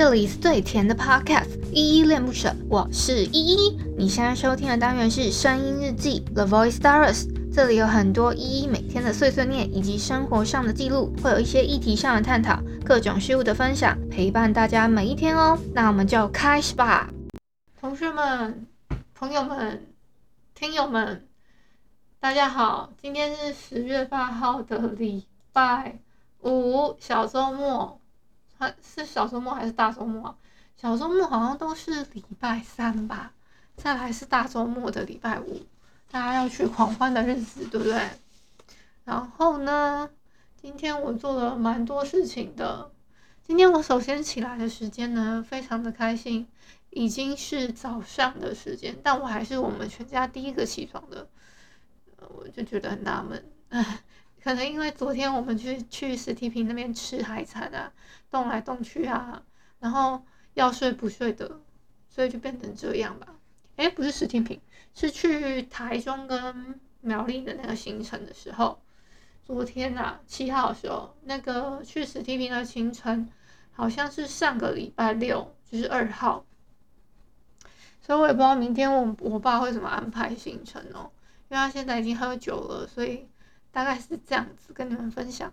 这里是最甜的 Podcast，依依恋不舍，我是依依。你现在收听的单元是声音日记 The Voice Diaries，这里有很多依依每天的碎碎念以及生活上的记录，会有一些议题上的探讨，各种事物的分享，陪伴大家每一天哦。那我们就开始吧，同学们、朋友们、听友们，大家好，今天是十月八号的礼拜五，小周末。是小周末还是大周末啊？小周末好像都是礼拜三吧，再来是大周末的礼拜五，大家要去狂欢的日子，对不对？然后呢，今天我做了蛮多事情的。今天我首先起来的时间呢，非常的开心，已经是早上的时间，但我还是我们全家第一个起床的，我就觉得很纳闷，唉。可能因为昨天我们去去实体坪那边吃海产啊，动来动去啊，然后要睡不睡的，所以就变成这样吧。哎，不是实体坪，是去台中跟苗栗的那个行程的时候，昨天啊七号的时候，那个去实体坪的行程好像是上个礼拜六，就是二号，所以我也不知道明天我我爸会怎么安排行程哦，因为他现在已经喝酒了，所以。大概是这样子跟你们分享，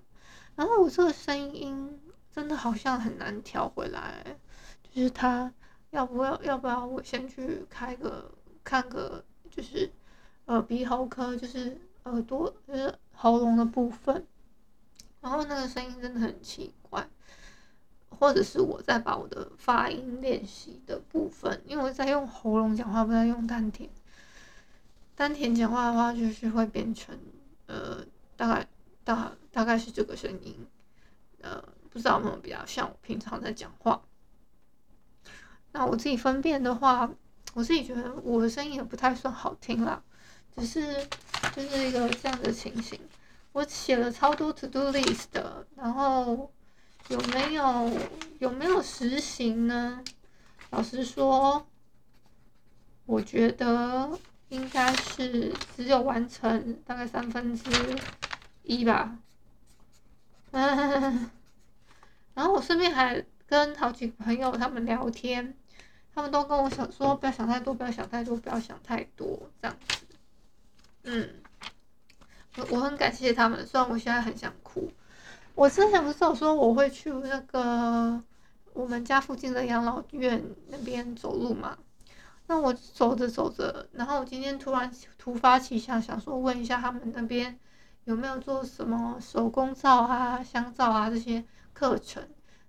然后我这个声音真的好像很难调回来，就是他要不要要不要我先去开个看个就是耳鼻喉科，就是耳朵就是喉咙的部分，然后那个声音真的很奇怪，或者是我在把我的发音练习的部分，因为我在用喉咙讲话，不在用丹田，丹田讲话的话就是会变成。呃，大概大大概是这个声音，呃，不知道有没有比较像我平常在讲话。那我自己分辨的话，我自己觉得我的声音也不太算好听啦，只是就是一个这样的情形。我写了超多 to do list 的，然后有没有有没有实行呢？老实说，我觉得。应该是只有完成大概三分之一吧，嗯，然后我顺便还跟好几个朋友他们聊天，他们都跟我想说不要想太多，不要想太多，不要想太多这样子，嗯，我我很感谢他们，虽然我现在很想哭。我之前不是有说我会去那个我们家附近的养老院那边走路嘛？那我走着走着，然后我今天突然突发奇想，想说问一下他们那边有没有做什么手工皂啊、香皂啊这些课程。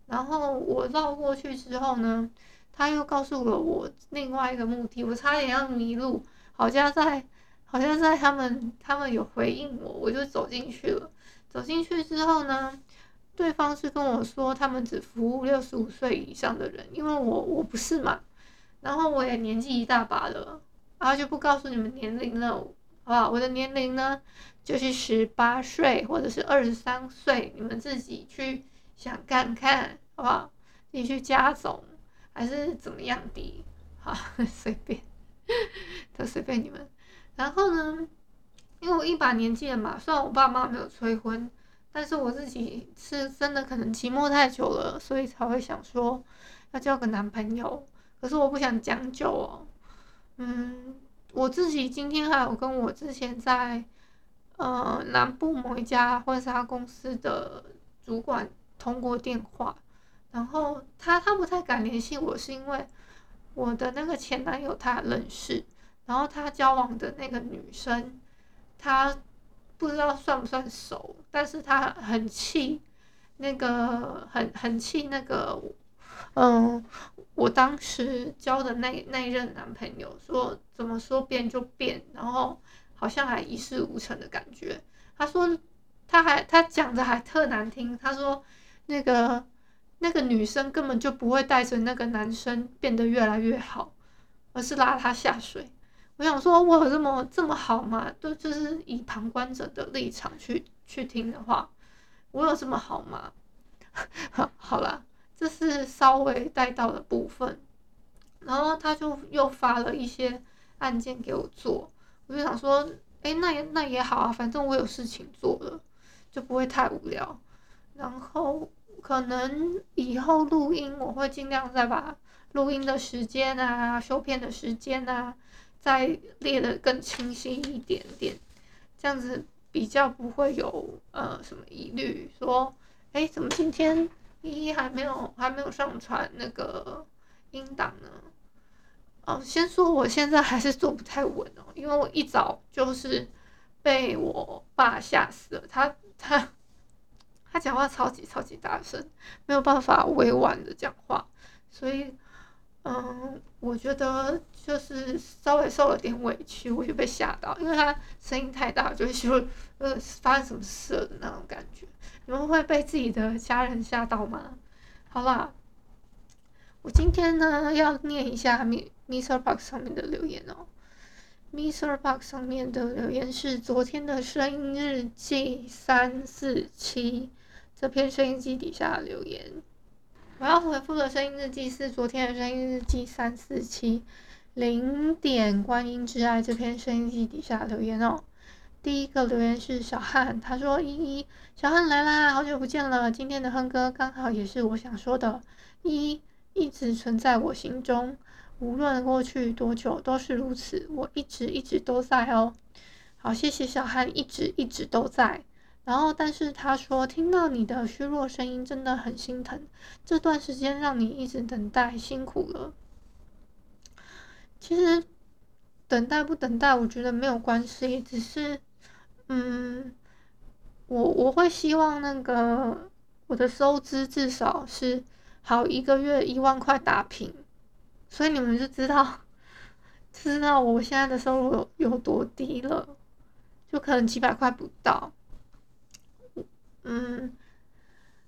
然后我绕过去之后呢，他又告诉了我另外一个目的，我差点要迷路。好像在，好像在他们他们有回应我，我就走进去了。走进去之后呢，对方是跟我说他们只服务六十五岁以上的人，因为我我不是嘛。然后我也年纪一大把了，然后就不告诉你们年龄了，好不好？我的年龄呢，就是十八岁或者是二十三岁，你们自己去想看看，好不好？自己去加总还是怎么样的？好，随便，都随便你们。然后呢，因为我一把年纪了嘛，虽然我爸妈没有催婚，但是我自己是真的可能寂寞太久了，所以才会想说要交个男朋友。可是我不想将就哦，嗯，我自己今天还有跟我之前在呃南部某一家婚纱公司的主管通过电话，然后他他不太敢联系我，是因为我的那个前男友他认识，然后他交往的那个女生，他不知道算不算熟，但是他很气那个很很气那个。嗯，我当时交的那那一任男朋友说，怎么说变就变，然后好像还一事无成的感觉。他说，他还他讲的还特难听，他说那个那个女生根本就不会带着那个男生变得越来越好，而是拉他下水。我想说，我有这么这么好吗？都就是以旁观者的立场去去听的话，我有这么好吗？好，好了。这是稍微带到的部分，然后他就又发了一些案件给我做，我就想说，哎，那也那也好啊，反正我有事情做了，就不会太无聊。然后可能以后录音我会尽量再把录音的时间啊、修片的时间啊，再列得更清晰一点点，这样子比较不会有呃什么疑虑，说，哎，怎么今天依依还没有还没有上传那个音档呢？哦，先说我现在还是坐不太稳哦，因为我一早就是被我爸吓死了，他 他他讲话超级超级大声，没有办法委婉的讲话，所以嗯，我觉得就是稍微受了点委屈，我就被吓到，因为他声音太大，就是说呃发生什么事了的那种感觉。你们会被自己的家人吓到吗？好啦，我今天呢要念一下。MixerBox 上面的留言哦，MixerBox 上面的留言是昨天的声音日记三四七这篇声音日记底下的留言，我要回复的声音日记是昨天的声音日记三四七零点观音之爱这篇声音日记底下留言哦，第一个留言是小汉，他说依依小汉来啦，好久不见了，今天的哼歌刚好也是我想说的，依依一直存在我心中。无论过去多久都是如此，我一直一直都在哦。好，谢谢小汉一直一直都在。然后，但是他说听到你的虚弱声音真的很心疼，这段时间让你一直等待，辛苦了。其实等待不等待，我觉得没有关系，只是嗯，我我会希望那个我的收支至少是好一个月一万块打平。所以你们就知道，知道我现在的收入有多低了，就可能几百块不到。嗯，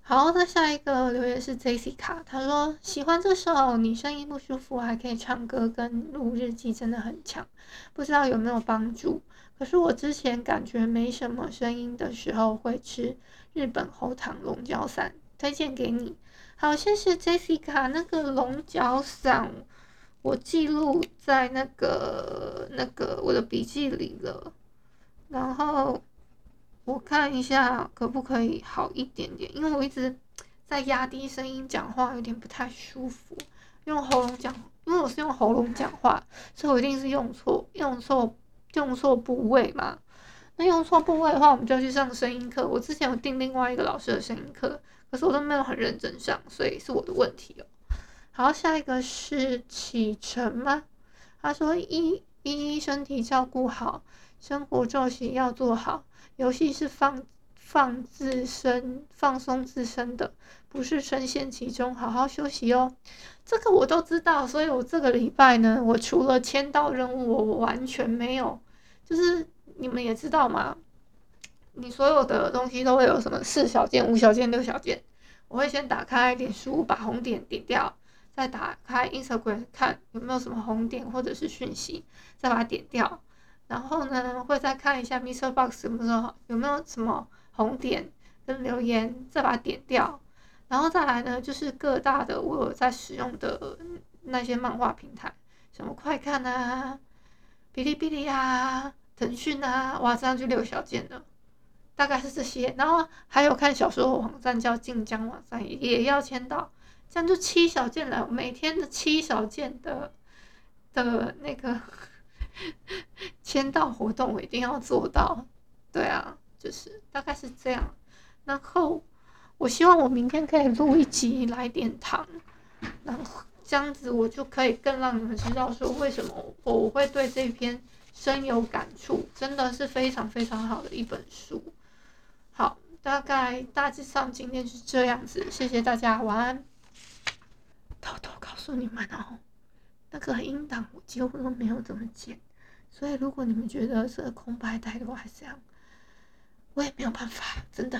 好，那下一个留言是 Jessica，他说喜欢这首，你声音不舒服还可以唱歌跟录日记，真的很强，不知道有没有帮助。可是我之前感觉没什么声音的时候，会吃日本喉糖龙角散，推荐给你。好，谢谢 Jessica。那个龙角散，我记录在那个那个我的笔记里了。然后我看一下可不可以好一点点，因为我一直在压低声音讲话，有点不太舒服。用喉咙讲，因为我是用喉咙讲话，所以我一定是用错、用错、用错部位嘛。那用错部位的话，我们就要去上声音课。我之前有订另外一个老师的声音课。可是我都没有很认真上，所以是我的问题哦。好，下一个是启程吗？他说：一一身体照顾好，生活作息要做好。游戏是放放自身放松自身的，不是深陷其中。好好休息哦。这个我都知道，所以我这个礼拜呢，我除了签到任务，我完全没有。就是你们也知道嘛。你所有的东西都会有什么四小件、五小件、六小件？我会先打开脸书，把红点点掉，再打开 Instagram 看有没有什么红点或者是讯息，再把它点掉。然后呢，会再看一下 Mr. Box 有没有有没有什么红点跟留言，再把它点掉。然后再来呢，就是各大的我有在使用的那些漫画平台，什么快看啊、哔哩哔哩啊、腾讯啊，哇，这样就六小件了。大概是这些，然后还有看小说网站叫晋江网站，也要签到，这样就七小件了。每天的七小件的的那个 签到活动，我一定要做到。对啊，就是大概是这样。然后我希望我明天可以录一集来点糖，然后这样子我就可以更让你们知道说为什么我会对这篇深有感触，真的是非常非常好的一本书。好，大概大致上今天是这样子，谢谢大家，晚安。偷偷告诉你们哦，那个音档我几乎都没有怎么剪，所以如果你们觉得是空白带的话，还是这样，我也没有办法，真的。